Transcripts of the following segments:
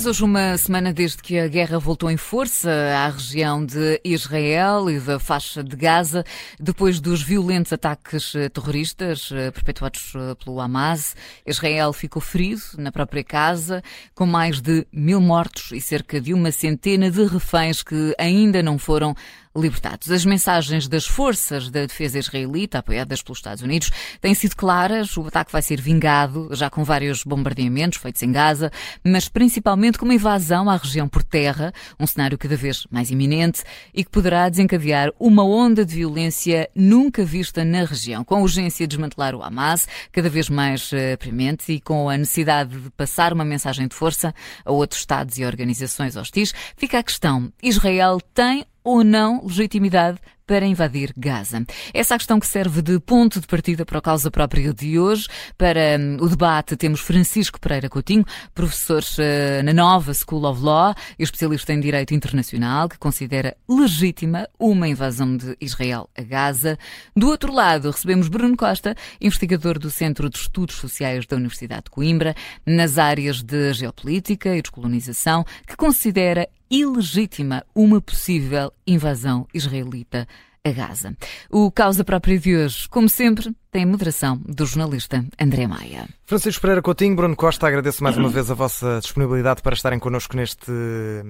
Faz hoje uma semana desde que a guerra voltou em força à região de Israel e da faixa de Gaza, depois dos violentos ataques terroristas eh, perpetuados eh, pelo Hamas. Israel ficou ferido na própria casa, com mais de mil mortos e cerca de uma centena de reféns que ainda não foram libertados. As mensagens das forças da defesa israelita, apoiadas pelos Estados Unidos, têm sido claras. O ataque vai ser vingado, já com vários bombardeamentos feitos em Gaza, mas principalmente com uma invasão à região por terra, um cenário cada vez mais iminente e que poderá desencadear uma onda de violência nunca vista na região, com a urgência de desmantelar o Hamas, cada vez mais uh, premente e com a necessidade de passar uma mensagem de força a outros Estados e organizações hostis. Fica a questão: Israel tem ou não legitimidade para invadir Gaza. Essa é a questão que serve de ponto de partida para a causa própria de hoje. Para um, o debate temos Francisco Pereira Coutinho, professor uh, na nova School of Law e especialista em Direito Internacional, que considera legítima uma invasão de Israel a Gaza. Do outro lado, recebemos Bruno Costa, investigador do Centro de Estudos Sociais da Universidade de Coimbra, nas áreas de geopolítica e descolonização, que considera ilegítima uma possível invasão israelita a Gaza. O Causa Própria de hoje, como sempre, tem moderação do jornalista André Maia. Francisco Pereira Coutinho, Bruno Costa, agradeço mais uma vez a vossa disponibilidade para estarem connosco neste,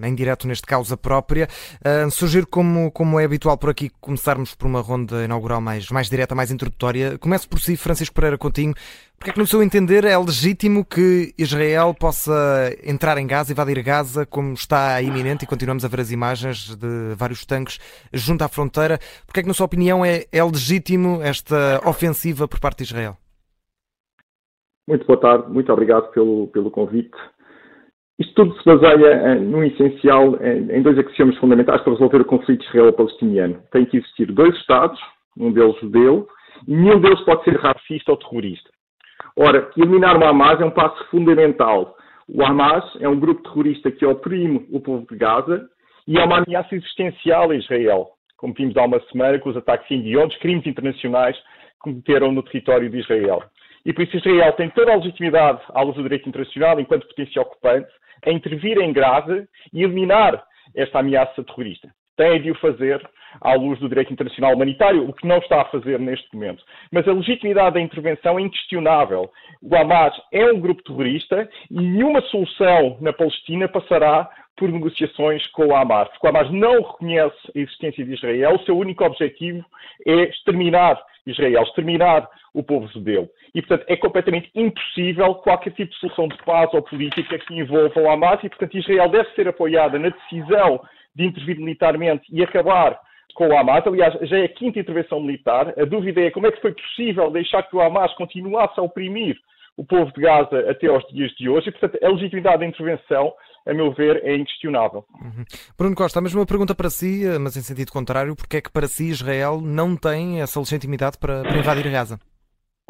em direto neste Causa Própria. Uh, surgir como, como é habitual por aqui, começarmos por uma ronda inaugural mais, mais direta, mais introdutória. Começo por si, Francisco Pereira Coutinho. Porque é que, no seu entender, é legítimo que Israel possa entrar em Gaza, invadir Gaza, como está iminente, e continuamos a ver as imagens de vários tanques junto à fronteira. Porque é que, na sua opinião, é, é legítimo esta ofensiva por parte de Israel? Muito boa tarde, muito obrigado pelo, pelo convite. Isto tudo se baseia, no essencial, em dois axiomas fundamentais para resolver o conflito israelo-palestiniano. Tem que existir dois Estados, um deles judeu, e nenhum deles pode ser racista ou terrorista. Ora, eliminar o Hamas é um passo fundamental. O Hamas é um grupo terrorista que oprime o povo de Gaza e é uma ameaça existencial a Israel, como vimos há uma semana com os ataques Guion, crimes internacionais que cometeram no território de Israel. E por isso Israel tem toda a legitimidade à luz do direito internacional, enquanto potência ocupante, a intervir em Gaza e eliminar esta ameaça terrorista. Tem de o fazer à luz do direito internacional humanitário, o que não está a fazer neste momento. Mas a legitimidade da intervenção é inquestionável. O Hamas é um grupo terrorista e nenhuma solução na Palestina passará por negociações com o Hamas. Porque o Hamas não reconhece a existência de Israel, o seu único objetivo é exterminar Israel, exterminar o povo judeu. E, portanto, é completamente impossível qualquer tipo de solução de paz ou política que envolva o Hamas e, portanto, Israel deve ser apoiada na decisão de intervir militarmente e acabar com o Hamas. Aliás, já é a quinta intervenção militar. A dúvida é como é que foi possível deixar que o Hamas continuasse a oprimir o povo de Gaza até aos dias de hoje. E, portanto, a legitimidade da intervenção, a meu ver, é inquestionável. Uhum. Bruno Costa, a mesma pergunta para si, mas em sentido contrário. Porque é que para si Israel não tem essa legitimidade para, para invadir Gaza?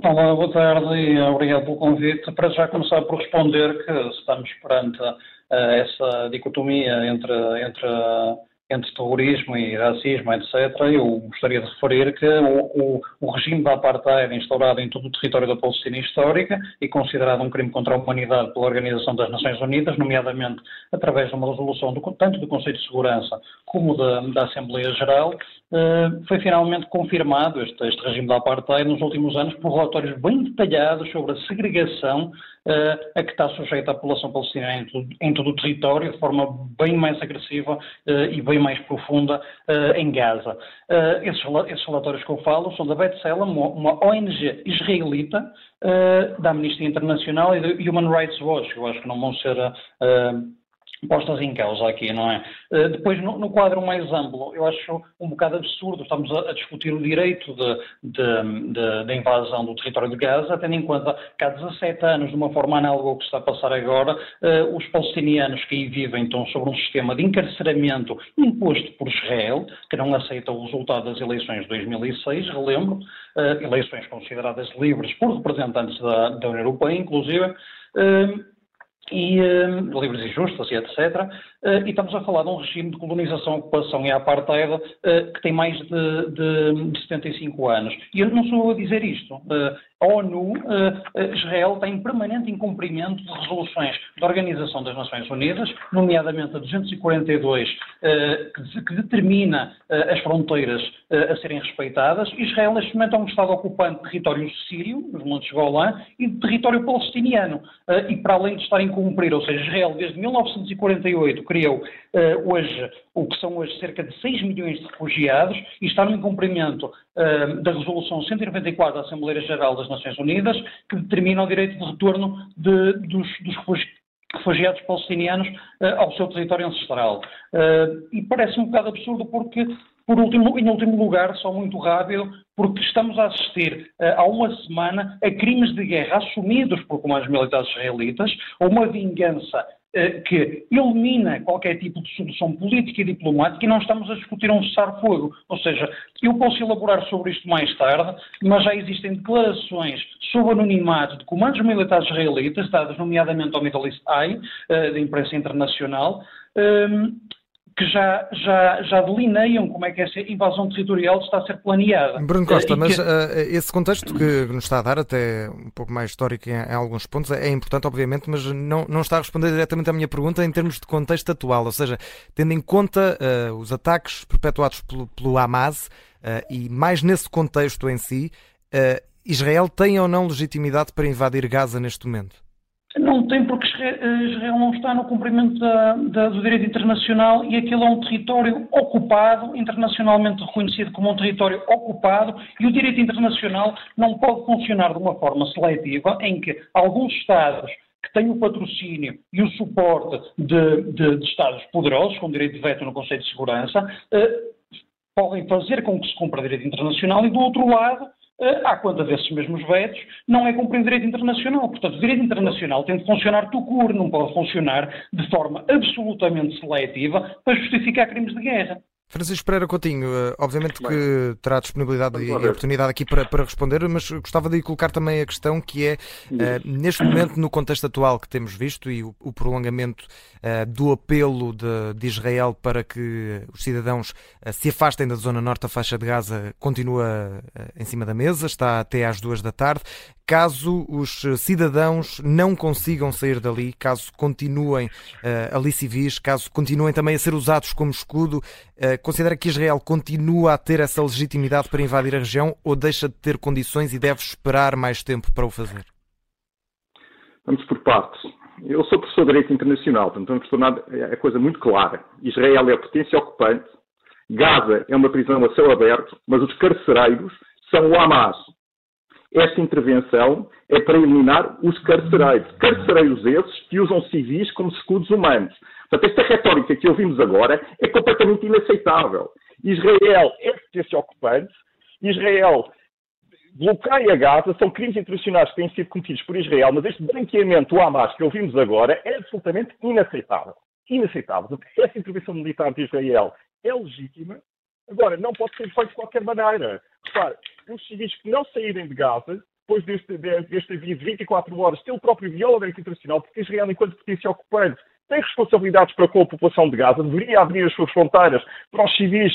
Olá, boa tarde e obrigado pelo convite. Para já começar por responder que estamos perante essa dicotomia entre, entre entre terrorismo e racismo, etc., eu gostaria de referir que o, o, o, regime da apartheid instaurado em todo o território da Palestina histórica e considerado um crime contra a humanidade pela Organização das Nações Unidas, nomeadamente através de uma resolução do, tanto do Conselho de Segurança como da, da Assembleia Geral, eh, foi finalmente confirmado este, este regime da apartheid nos últimos anos por relatórios bem detalhados sobre a segregação uh, a que está sujeita a população palestina em, em, todo o território, de forma bem mais agressiva uh, e bem mais profunda uh, em Gaza. Esses, esses, relatórios que eu falo são da B'Tselem, uma, uma ONG israelita da Amnistia Internacional e do Human Rights Watch. Eu acho que não vão ser postas em causa aqui, não é? Uh, depois, no, quadro mais amplo, eu acho um bocado absurdo, estamos a, discutir o direito da invasão do território de Gaza, tendo em conta que há 17 anos, de uma forma análoga ao que está a passar agora, uh, os palestinianos que aí vivem estão sobre um sistema de encarceramento imposto por Israel, que não aceita o resultado das eleições de 2006, relembro, uh, eleições consideradas livres por representantes da, da União Europeia, inclusive, e uh, livres e e etc. Uh, e estamos a falar de um regime de colonização, ocupação e apartheid uh, que tem mais de, de, de, 75 anos. E eu não sou a dizer isto. a ONU, Israel tem permanente incumprimento de resoluções da Organização das Nações Unidas, nomeadamente a 242, que determina as fronteiras a serem respeitadas. Israel, neste momento, é um Estado ocupante de território sírio, nos Montes Golã, e de território palestiniano. E para além de estar a incumprir, ou seja, Israel, desde 1948, criou hoje o que são hoje cerca de 6 milhões de refugiados e está no incumprimento uh, da Resolução 194 da Assembleia Geral das Nações Unidas, que determina o direito de retorno de, dos, dos refugiados palestinianos uh, ao seu território ancestral. Uh, e parece um bocado absurdo porque, por último, em último lugar, só muito rápido, porque estamos a assistir uh, há uma semana a crimes de guerra assumidos por comandos militares israelitas, a uma vingança eh, que elimina qualquer tipo de solução política e diplomática e não estamos a discutir um cessar-fogo. Ou seja, eu posso elaborar sobre isto mais tarde, mas já existem declarações sob anonimato de comandos militares israelitas, dadas nomeadamente ao Middle East Eye, eh, da imprensa internacional, ehm, que já, já, já delineiam como é que essa invasão territorial está a ser planeada. Bruno Costa, uh, mas que... uh, esse contexto que nos está a dar, até um pouco mais histórico em, em, alguns pontos, é importante, obviamente, mas não, não está a responder diretamente à minha pergunta em termos de contexto atual, ou seja, tendo em conta uh, os ataques perpetuados pelo, pelo Hamas e mais nesse contexto em si, Israel tem ou não legitimidade para invadir Gaza neste momento? Tem, porque Israel não está no cumprimento da, da, do direito internacional e aquilo é um território ocupado, internacionalmente reconhecido como um território ocupado, e o direito internacional não pode funcionar de uma forma seletiva em que alguns Estados que têm o patrocínio e o suporte de, de, de Estados poderosos, com direito de veto no Conselho de Segurança, eh, podem fazer com que se cumpra direito internacional e, do outro lado, à conta desses mesmos vetos, não é cumprir o direito internacional. Portanto, o direito internacional tem de funcionar tucur, não pode funcionar de forma absolutamente seletiva para justificar crimes de guerra. Francisco Pereira Coutinho, eh, obviamente que terá disponibilidade e oportunidade aqui para, para, responder, mas gostava de colocar também a questão que é, uh, neste momento, no contexto atual que temos visto e o, o prolongamento uh, do apelo de, de, Israel para que os cidadãos uh, se afastem da zona norte da faixa de Gaza continua em cima da mesa, está até às duas da tarde. Caso os cidadãos não consigam sair dali, caso continuem ali civis, caso continuem também a ser usados como escudo, considera que Israel continua a ter essa legitimidade para invadir a região ou deixa de ter condições e deve esperar mais tempo para o fazer? Vamos por partes. Eu sou professor de Direito Internacional, portanto vamos tornar a coisa muito clara. Israel é a potência ocupante, Gaza é uma prisão a céu aberto, mas os carcereiros são o Hamas. Esta intervenção é para eliminar os carcereiros. Carcereiros esses que usam civis como escudos humanos. Portanto, esta retórica que ouvimos agora é completamente inaceitável. Israel é potência ocupante, Israel bloqueia Gaza, são crimes internacionais que têm sido cometidos por Israel, mas este branqueamento do Hamas que ouvimos agora é absolutamente inaceitável. Inaceitável. Essa intervenção militar de Israel é legítima, agora não pode ser feita de qualquer maneira. Repare, os civis que não saírem de Gaza, depois deste, deste aviso de 24 horas, ele próprio viola o internacional, porque Israel, enquanto potência ocupante, tem responsabilidades para com a população de Gaza, deveria abrir as suas fronteiras para os civis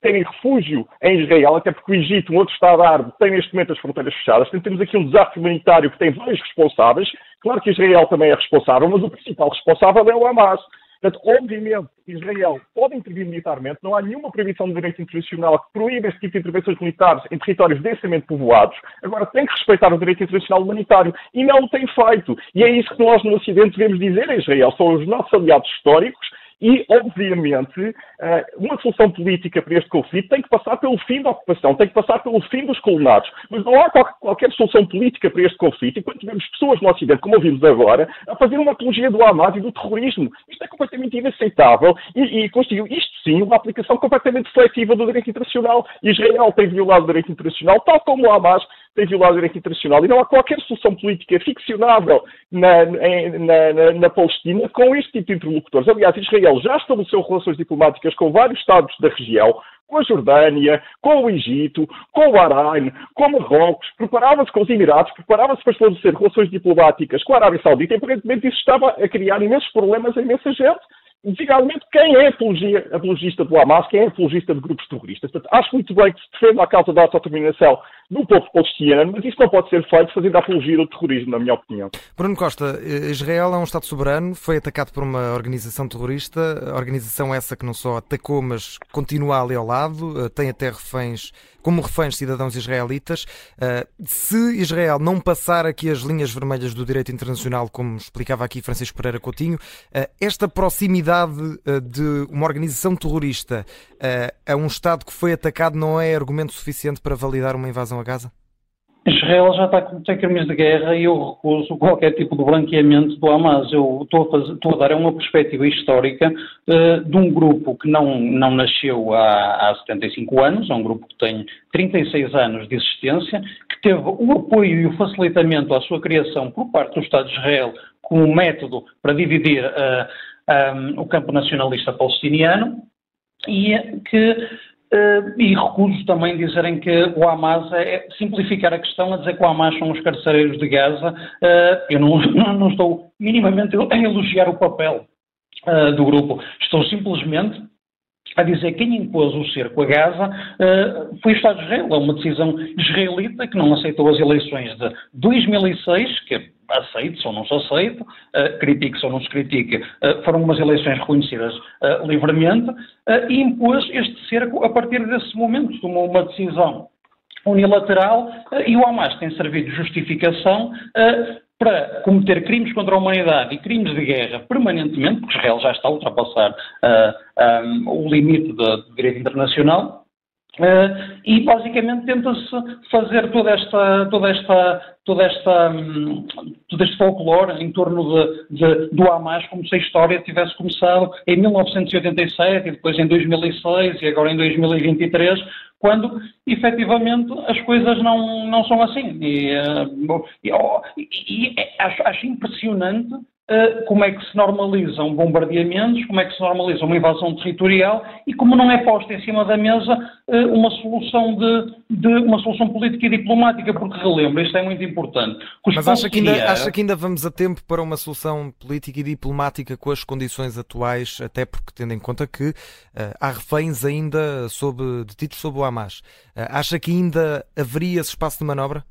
terem refúgio em Israel, até porque o Egito, um outro Estado árabe, tem neste momento as fronteiras fechadas. Temos aqui um desafio humanitário que tem vários responsáveis. Claro que Israel também é responsável, mas o principal responsável é o Hamas. Portanto, obviamente, Israel pode intervir militarmente, não há nenhuma proibição do direito internacional que proíbe este tipo de intervenções militares em territórios densamente povoados. Agora, tem que respeitar o direito internacional humanitário e não o tem feito. E é isso que nós no Ocidente devemos dizer a Israel. São os nossos aliados históricos e, obviamente, eh, uma solução política para este conflito tem que passar pelo fim da ocupação, tem que passar pelo fim dos colonatos. Mas não há qualquer solução política para este conflito enquanto tivemos pessoas no Ocidente, como ouvimos agora, a fazer uma apologia do Hamas e do terrorismo. Isto é completamente inaceitável e, e conseguiu, isto sim, uma aplicação completamente seletiva do direito internacional. Israel tem violado o direito internacional, tal como o Hamas tem violado direito internacional e não há qualquer solução política ficcionável na, na, na, na Palestina com este tipo de interlocutores. Aliás, Israel já estabeleceu relações diplomáticas com vários Estados da região, com a Jordânia, com o Egito, com o Bahrein, com Marrocos, preparava-se com os Emirados, preparava-se para estabelecer relações diplomáticas com a Arábia Saudita e aparentemente isso estava a criar imensos problemas a imensa gente designadamente quem é apologista do Hamas, quem é apologista de grupos terroristas. Portanto, acho muito bem que se defenda a causa da autodeterminação do povo palestiniano, mas isso não pode ser feito fazendo apologia do terrorismo, na minha opinião. Bruno Costa, Israel é um Estado soberano, foi atacado por uma organização terrorista, organização essa que não só atacou, mas continua ali ao lado, tem até reféns, como reféns cidadãos israelitas. Se Israel não passar aqui as linhas vermelhas do direito internacional, como explicava aqui Francisco Pereira Coutinho, esta proximidade de uma organização terrorista a um Estado que foi atacado não é argumento suficiente para validar uma invasão a Gaza? Israel já está a cometer crimes de guerra e eu recuso qualquer tipo de branqueamento do Hamas. Eu estou a, fazer, estou a dar uma perspectiva histórica uh, de um grupo que não, não nasceu há, há 75 anos, é um grupo que tem 36 anos de existência, que teve o apoio e o facilitamento à sua criação por parte do Estado de Israel como método para dividir uh, eh, um, eh, o campo nacionalista palestiniano e que Uh, e recuso também dizerem que o Hamas é, é simplificar a questão a dizer que o Hamas são os carcereiros de Gaza. Uh, eu não, não, estou minimamente a elogiar o papel uh, do grupo. Estou simplesmente a dizer que quem impôs o cerco a Gaza foi o Estado de Israel. É uma decisão israelita que não aceitou as eleições de 2006, que aceite ou não se aceite, uh, critique ou não se critique, uh, foram umas eleições reconhecidas livremente e impôs este cerco a partir desse momento, tomou uma decisão unilateral e o Hamas tem servido de justificação para cometer crimes contra a humanidade e crimes de guerra permanentemente, porque Israel já está a ultrapassar um, o limite do direito internacional, Uh, e basicamente tenta-se fazer toda esta, toda esta, toda esta, um, todo este folclore em torno de, de, do Hamas como se a história tivesse começado em 1987 e depois em 2006 e agora em 2023, quando efetivamente as coisas não, não são assim. E, uh, e, oh, e, e acho, acho impressionante como é que se normalizam bombardeamentos, como é que se normaliza uma invasão territorial e como não é posta em cima da mesa uh, uma solução de, de, uma solução política e diplomática, porque relembro, isto é muito importante. Mas acha que, ainda, acha que ainda vamos a tempo para uma solução política e diplomática com as condições atuais, até porque tendo em conta que uh, há reféns ainda sob, detidos sob o Hamas. acha que ainda haveria esse espaço de manobra?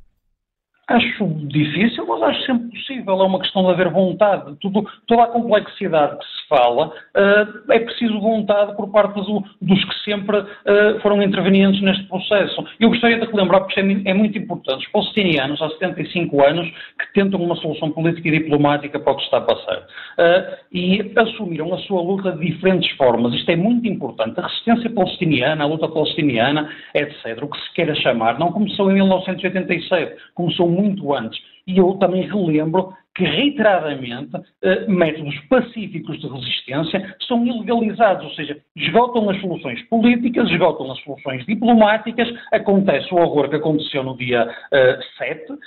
Acho difícil, mas acho sempre possível. É uma questão de haver vontade. Tudo, toda a complexidade que se fala, uh, é preciso vontade por parte do, dos que sempre uh, foram intervenientes neste processo. Eu gostaria de relembrar, porque é, é, muito importante, os palestinianos, há 75 anos, que tentam uma solução política e diplomática para o que está a passar. Uh, e assumiram a sua luta de diferentes formas. Isto é muito importante. A resistência palestiniana, a luta palestiniana, etc., o que se queira chamar, não começou em 1987, começou muito antes. E eu também relembro que reiteradamente eh, métodos pacíficos de resistência são ilegalizados, ou seja, esgotam as soluções políticas, esgotam as soluções diplomáticas, acontece o horror que aconteceu no dia uh, 7, uh,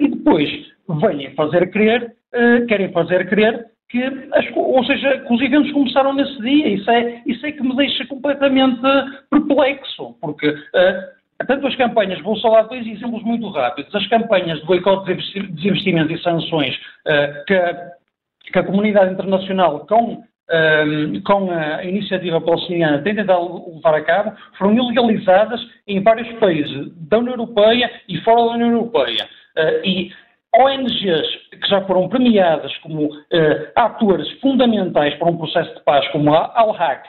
e depois vêm fazer crer, uh, querem fazer crer que, as, ou seja, que os eventos começaram nesse dia. Isso é, isso é que me deixa completamente perplexo, porque Tanto as campanhas, vou só dar dois exemplos muito rápidos, as campanhas de boicote de desinvestimentos e sanções uh, que, a, que, a comunidade internacional com, um, com a iniciativa palestiniana tem tentado levar a cabo, foram ilegalizadas em vários países da União Europeia e fora da União Europeia. Uh, e ONGs que já foram premiadas como uh, atores fundamentais para um processo de paz, como a Al-Haq,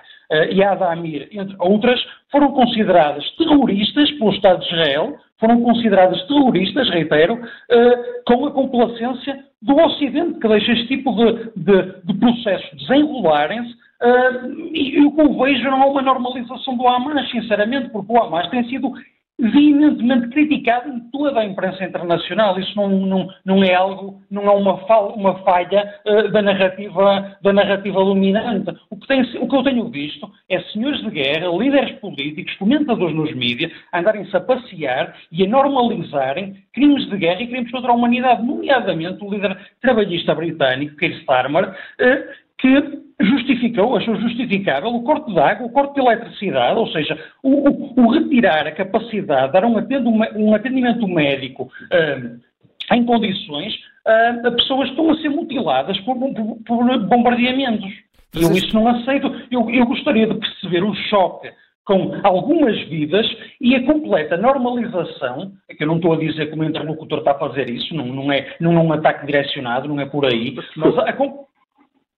e a Adamir, entre outras, foram consideradas terroristas pelo Estado de Israel, foram consideradas terroristas, reitero, uh, com a complacência do Ocidente, que deixa este tipo de, de, de processos desenrolarem-se uh, e o que eu vejo não é uma normalização do Hamas, sinceramente, porque o Hamas tem sido veementemente criticado em toda a imprensa internacional. Isso não, não, não é algo, não é uma, uma falha uh, da, narrativa, da narrativa dominante. O que, tem, o que eu tenho visto é senhores de guerra, líderes políticos, comentadores nos mídias, andarem-se a passear e a normalizarem crimes de guerra e crimes contra a humanidade, nomeadamente o líder trabalhista britânico, Keir Starmer, uh, que justificou, achou justificável o corte de água, o corte de eletricidade, ou seja, o, o, o retirar a capacidade de dar um, atendimento, um atendimento médico uh, em condições uh, a pessoas que estão a ser mutiladas por, por, por bombardeamentos. E eu isso não aceito. Eu, eu, gostaria de perceber o choque com algumas vidas e a completa normalização, é que eu não estou a dizer que o meu interlocutor está a fazer isso, não, não, é, não é um ataque direcionado, não é por aí, mas a,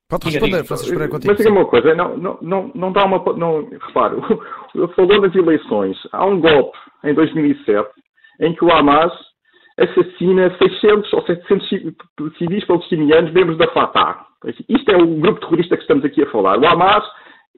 Pode responder, Francisco Pereira, contigo. Mas diga uma coisa, não, não, não, não dá uma. Não, repare, falou nas eleições. Há um golpe em 2007 em que o Hamas assassina 600 ou 700 civis palestinianos membros da Fatah. Isto é o grupo terrorista que estamos aqui a falar. O Hamas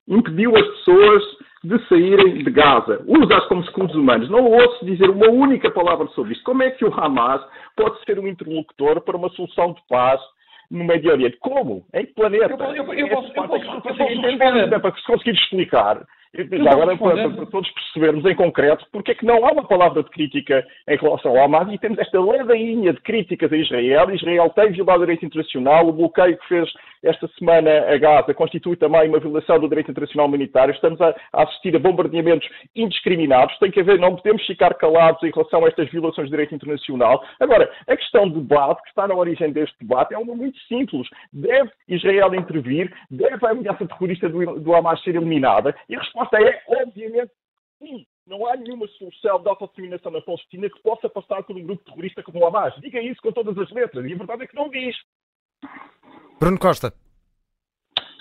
impediu as pessoas de saírem de Gaza. Usa-as como escudos humanos. Não ouço dizer uma única palavra sobre isto. Como é que o Hamas pode ser um interlocutor para uma solução de paz no Médio Oriente? Como? Em que planeta? Eu, eu, eu, posso, eu posso, eu posso entender, para conseguir explicar. Já agora, para, para, todos percebermos em concreto porque é que não há uma palavra de crítica em relação ao Hamas e temos esta ladainha de críticas a Israel. Israel tem violado o direito internacional, o bloqueio que fez esta semana a Gaza constitui também uma violação do direito internacional humanitário. Estamos a, a assistir a bombardeamentos indiscriminados. Tem que haver, não podemos ficar calados em relação a estas violações do direito internacional. Agora, a questão de debate, que está na origem deste debate, é uma muito simples. Deve Israel intervir? Deve a ameaça terrorista do, do Hamas ser eliminada? E a resposta é, obviamente, sim. Não há nenhuma solução de autodeterminação na Palestina que possa passar por um grupo terrorista como o Hamas. Diga isso com todas as letras. E a verdade é que não diz. Bruno Costa.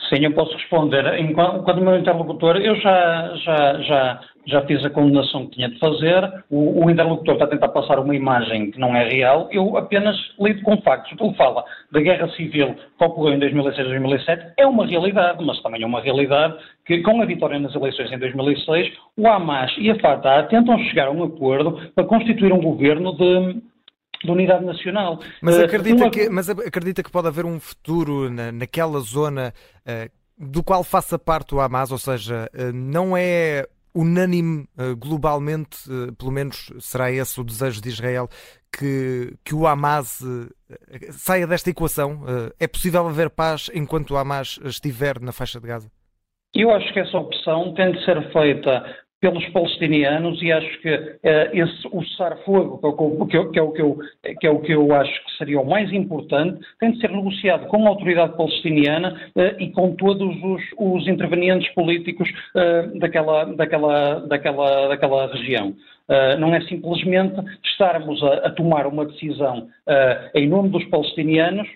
Sim, eu posso responder. Enquanto o meu interlocutor, eu já, já, já, já fiz a condenação que tinha de fazer. O, o, interlocutor está a tentar passar uma imagem que não é real. Eu apenas lido com factos. Ele fala da guerra civil que ocorreu em 2006 2007. É uma realidade, mas também é uma realidade que, com a vitória nas eleições em 2006, o Hamas e a Fatah tentam chegar a um acordo para constituir um governo de de unidade nacional. Mas eh, acredita, uma... que, mas acredita que pode haver um futuro na, naquela zona uh, do qual faça parte o Hamas, ou seja, uh, não é unânime uh, globalmente, pelo menos será esse o desejo de Israel, que, que o Hamas saia desta equação? é possível haver paz enquanto o Hamas estiver na faixa de Gaza? Eu acho que essa opção tem de ser feita pelos palestinianos e acho que uh, esse, o cessar-fogo, que, que, é o que, eu, que é o que eu acho que seria o mais importante, tem de ser negociado com a autoridade palestiniana uh, e com todos os, os intervenientes políticos uh, daquela, daquela, daquela, daquela região. Uh, não é simplesmente estarmos a, a tomar uma decisão uh, em nome dos palestinianos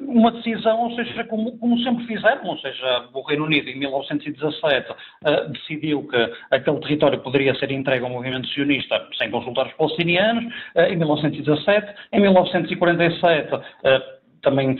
uma decisão, ou seja, como, como, sempre fizeram, ou seja, o Reino Unido em 1917 uh, decidiu que aquele território poderia ser entregue ao movimento sionista sem consultar os palestinianos, uh, em 1917, em 1947 também,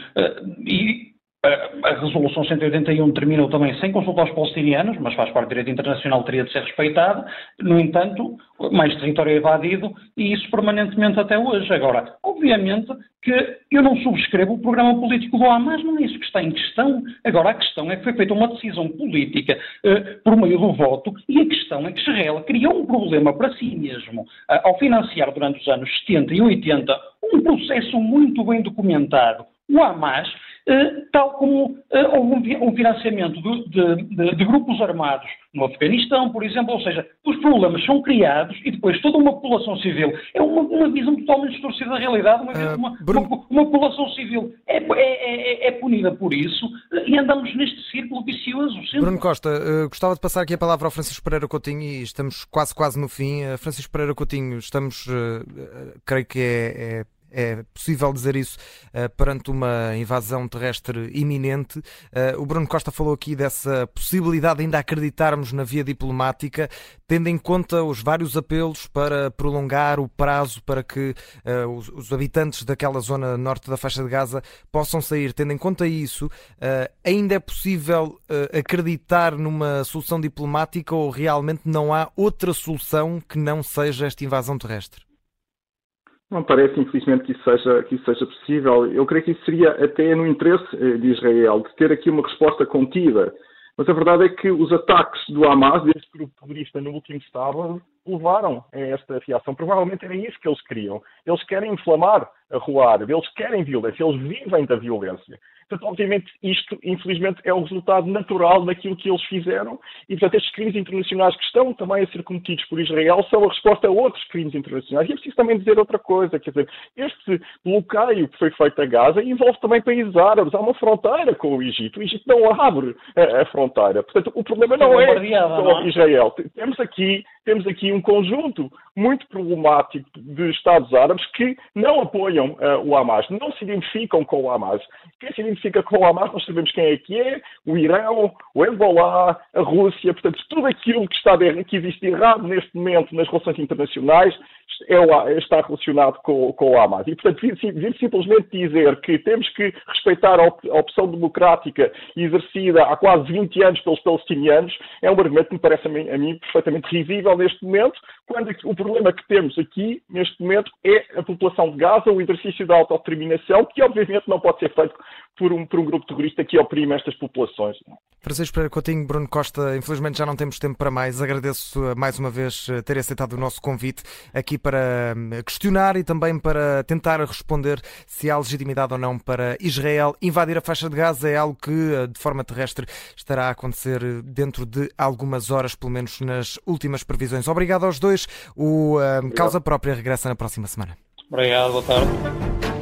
e a Resolução 181 terminou também sem consultar os palestinianos, mas faz parte do direito internacional, teria de ser respeitado. No entanto, mais território é evadido e isso permanentemente até hoje. Agora, obviamente que eu não subscrevo o programa político do Hamas, não é isso que está em questão. Agora, a questão é que foi feita uma decisão política uh, por meio do voto e a questão é que Israel criou um problema para si mesmo uh, ao financiar durante os anos 70 e 80 um processo muito bem documentado. O Hamas eh, tal como eh, houve um financiamento de, de, de, grupos armados no Afeganistão, por exemplo, ou seja, os problemas são criados e depois toda uma população civil é uma, uma visão totalmente distorcida da realidade, uma, uh, uma, uma, uma população civil é, é, é, é, punida por isso e andamos neste círculo vicioso. Sempre. Bruno Costa, gostava de passar aqui a palavra ao Francisco Pereira Coutinho e estamos quase quase no fim. Francisco Pereira Coutinho, estamos, creio que é, é possível dizer isso uh, perante uma invasão terrestre iminente. Uh, o Bruno Costa falou aqui dessa possibilidade de ainda acreditarmos na via diplomática, tendo em conta os vários apelos para prolongar o prazo para que uh, os, os, habitantes daquela zona norte da faixa de Gaza possam sair. Tendo em conta isso, ainda é possível acreditar numa solução diplomática ou realmente não há outra solução que não seja esta invasão terrestre? Não parece, infelizmente, que isso, seja, que isso seja possível. Eu creio que isso seria até no interesse eh, de Israel, de ter aqui uma resposta contida. Mas a verdade é que os ataques do Hamas, deste grupo terrorista, no último sábado, levaram a esta reação. Provavelmente era isso que eles queriam. Eles querem inflamar rolar, eles querem violência, eles vivem da violência. Portanto, obviamente, isto, infelizmente, é o resultado natural daquilo que eles fizeram e, portanto, estes crimes internacionais que estão também a ser cometidos por Israel são a resposta a outros crimes internacionais. E é preciso também dizer outra coisa, quer dizer, este bloqueio que foi feito a Gaza envolve também países árabes. Há uma fronteira com o Egito. O Egito não abre a, a fronteira. Portanto, o problema não é só é? Israel. Temos aqui, temos aqui um conjunto muito problemático de Estados árabes que não apoiam uh, o Hamas, não se identificam com o Hamas. Quem se identifica com o Hamas, nós sabemos quem é que é, o Irão, o Hezbollah, a Rússia, portanto, tudo aquilo que, está de, que existe errado neste momento nas relações internacionais é está relacionado com, com o Hamas. E, portanto, vir, vir, simplesmente dizer que temos que respeitar a, a opção democrática exercida há quase 20 anos pelos palestinianos é um argumento que me parece a mim, a mim perfeitamente risível neste momento, quando o problema que temos aqui, neste momento, é a população de Gaza, o exercício da autodeterminação, que obviamente não pode ser feito por um, por um grupo terrorista que oprime estas populações. Francisco Pereira Coutinho, Bruno Costa, infelizmente já não temos tempo para mais. Agradeço eh, mais uma vez eh, ter aceitado o nosso convite aqui para hum, questionar e também para tentar responder se há legitimidade ou não para Israel invadir a faixa de Gaza. É algo que, eh, de forma terrestre, estará a acontecer dentro de algumas horas, pelo menos nas últimas previsões. Obrigado aos dois. O um, Causa Própria regressa na próxima semana. Obrigado, boa tarde.